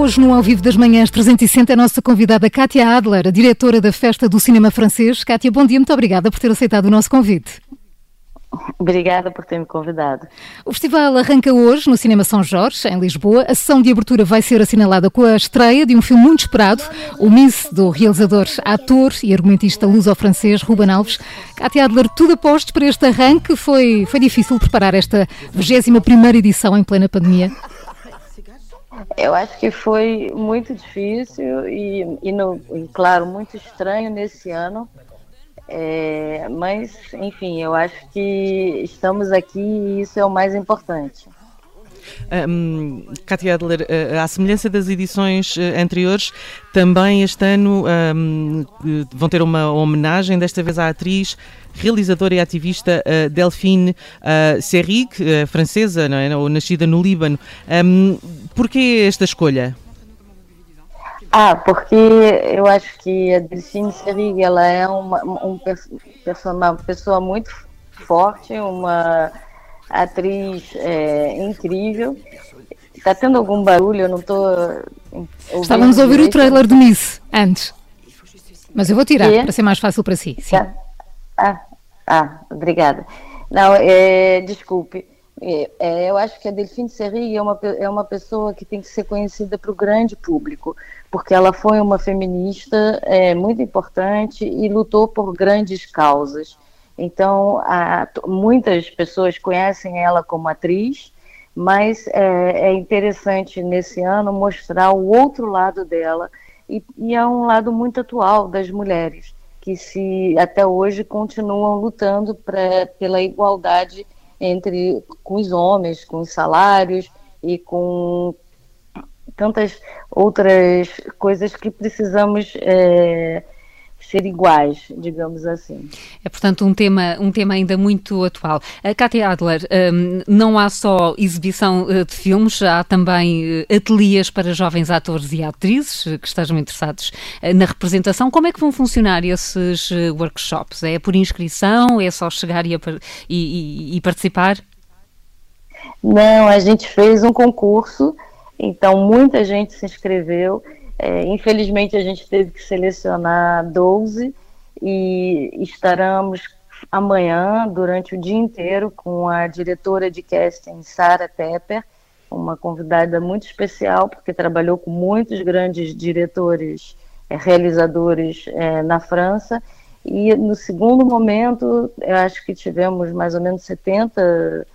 Hoje, no Ao Vivo das Manhãs 360, a nossa convidada Kátia Adler, a diretora da Festa do Cinema Francês. Kátia, bom dia, muito obrigada por ter aceitado o nosso convite. Obrigada por ter me convidado. O festival arranca hoje no Cinema São Jorge, em Lisboa. A sessão de abertura vai ser assinalada com a estreia de um filme muito esperado, O Miss, do realizador, ator e argumentista luso-francês Ruben Alves. Cátia Adler, tudo apostos para este arranque. Foi, foi difícil preparar esta 21 edição em plena pandemia? Eu acho que foi muito difícil e, e, no, e claro, muito estranho nesse ano é, mas, enfim, eu acho que estamos aqui e isso é o mais importante. Um, Adler, à semelhança das edições eh, anteriores, também este ano um, vão ter uma homenagem, desta vez à atriz, realizadora e ativista uh, Delphine uh, francesa, não é? Ou nascida no Líbano. Um, Porquê esta escolha? Ah, porque eu acho que a Delphine Serig, ela é uma, um, uma pessoa muito forte, uma atriz é, incrível. Está tendo algum barulho? Eu não estou. Estávamos a ouvir o trailer do Miss antes. Mas eu vou tirar para ser mais fácil para si. Sim. Ah, ah, obrigada. Não, é, desculpe. É, é, eu acho que a Delphine Serri é uma, é uma pessoa que tem que ser conhecida para o grande público, porque ela foi uma feminista é, muito importante e lutou por grandes causas. Então, a, muitas pessoas conhecem ela como atriz, mas é, é, interessante nesse ano mostrar o outro lado dela, e, e é um lado muito atual das mulheres, que se até hoje continuam lutando pra, pela igualdade entre com os homens, com os salários e com tantas outras coisas que precisamos é, ser iguais, digamos assim. É, portanto, um tema, um tema ainda muito atual. A Katia Adler, um, não há só exibição uh, de filmes, há também uh, ateliês para jovens atores e atrizes uh, que estejam interessados na representação. Como é que vão funcionar esses workshops? É por inscrição? É só chegar e, e, e participar? Não, a gente fez um concurso, então muita gente se inscreveu é, infelizmente, a gente teve que selecionar 12 e estaremos amanhã, durante o dia inteiro, com a diretora de casting, Sara Tepper, uma convidada muito especial, porque trabalhou com muitos grandes diretores, é, realizadores é, na França. E no segundo momento, eu acho que tivemos mais ou menos 70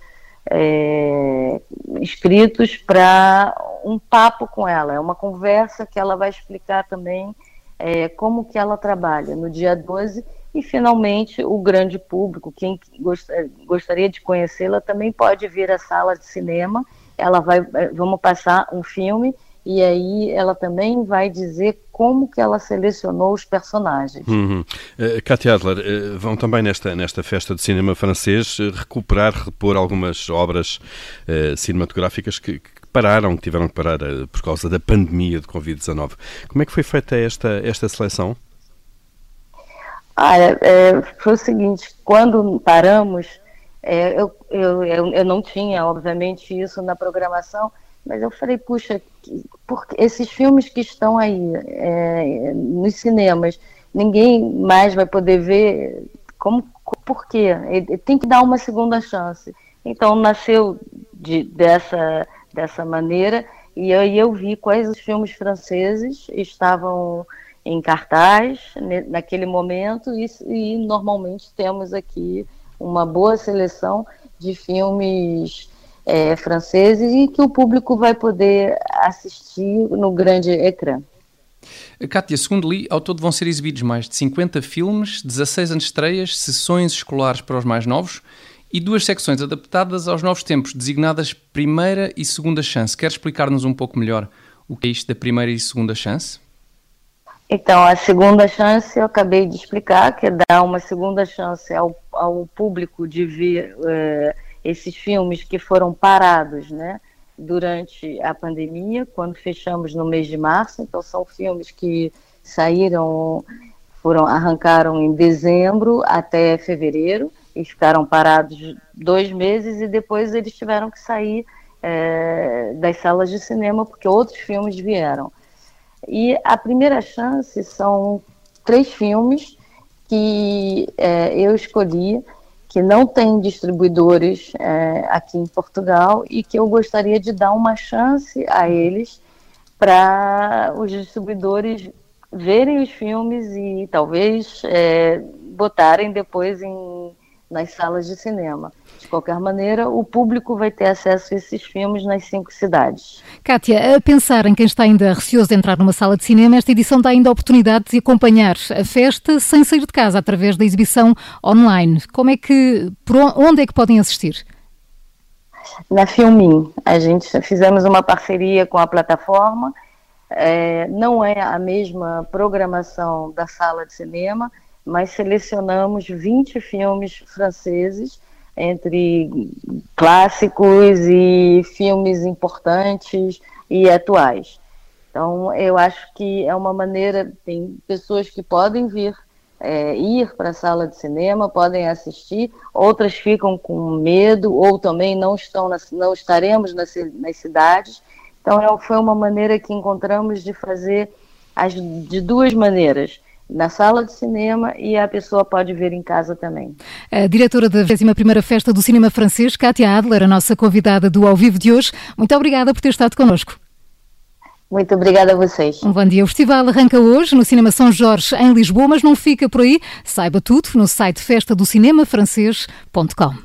é, inscritos para um papo com ela, é uma conversa que ela vai explicar também é, como que ela trabalha no dia 12 e finalmente o grande público, quem gostaria de conhecê-la também pode vir à sala de cinema, ela vai, é, vamos passar um filme e aí ela também vai dizer como que ela selecionou os personagens. Uhum. Uh, Katia Adler, uh, vão também nesta, nesta festa de cinema francês uh, recuperar, repor algumas obras cinematográficas que, que, pararam, que tiveram que parar por causa da pandemia de Covid-19. Como é que foi feita esta, esta seleção? Olha, é, foi o seguinte, quando paramos, é, eu, eu, eu não tinha, obviamente, isso na programação, mas eu falei, puxa, porque esses filmes que estão aí é, nos cinemas, ninguém mais vai poder ver, como, por quê? Tem que dar uma segunda chance. Então nasceu de, dessa, dessa maneira, e aí eu vi quais os filmes franceses estavam em cartaz naquele momento, e, e normalmente temos aqui uma boa seleção de filmes é, franceses e que o público vai poder assistir no grande ecrã. Kátia, segundo li, ao todo vão ser exibidos mais de 50 filmes, 16 antestreias, sessões escolares para os mais novos e duas secções adaptadas aos novos tempos, designadas Primeira e Segunda Chance. Quer explicar-nos um pouco melhor o que é isto da Primeira e Segunda Chance? Então, a segunda chance eu acabei de explicar, que é dar uma segunda chance ao, ao público de ver é, esses filmes que foram parados, né, durante a pandemia, quando fechamos no mês de março. Então são filmes que saíram, foram arrancaram em dezembro até fevereiro e ficaram parados dois meses e depois eles tiveram que sair é, das salas de cinema, porque outros filmes vieram. E a primeira chance são três filmes que é, eu escolhi, que não tem distribuidores é, aqui em Portugal e que eu gostaria de dar uma chance a eles para os distribuidores verem os filmes e talvez é, botarem depois em, nas salas de cinema. De qualquer maneira, o público vai ter acesso a esses filmes nas cinco cidades. Kátia, a pensar em quem está ainda receoso de entrar numa sala de cinema, esta edição dá ainda a oportunidade de acompanhar a festa sem sair de casa, através da exibição online. Como é que, por onde é que podem assistir? Na Filmin, a gente fizemos uma parceria com a plataforma. É, não é a mesma programação da sala de cinema, mas selecionamos 20 filmes franceses entre clássicos e filmes importantes e atuais. Então, eu acho que é uma maneira, tem pessoas que podem vir, é, ir para a sala de cinema, podem assistir, outras ficam com medo, ou também não estão, nas, não estaremos nas, nas cidades. Então, é, foi uma maneira que encontramos de fazer as, de duas maneiras na sala de cinema e a pessoa pode ver em casa também. A diretora da 21ª Festa do Cinema Francês, Kátia Adler, a nossa convidada do Ao Vivo de hoje, muito obrigada por ter estado connosco. Muito obrigada a vocês. Um bom dia. O festival arranca hoje no Cinema São Jorge, em Lisboa, mas não fica por aí. Saiba tudo no site festadocinema.francês.com.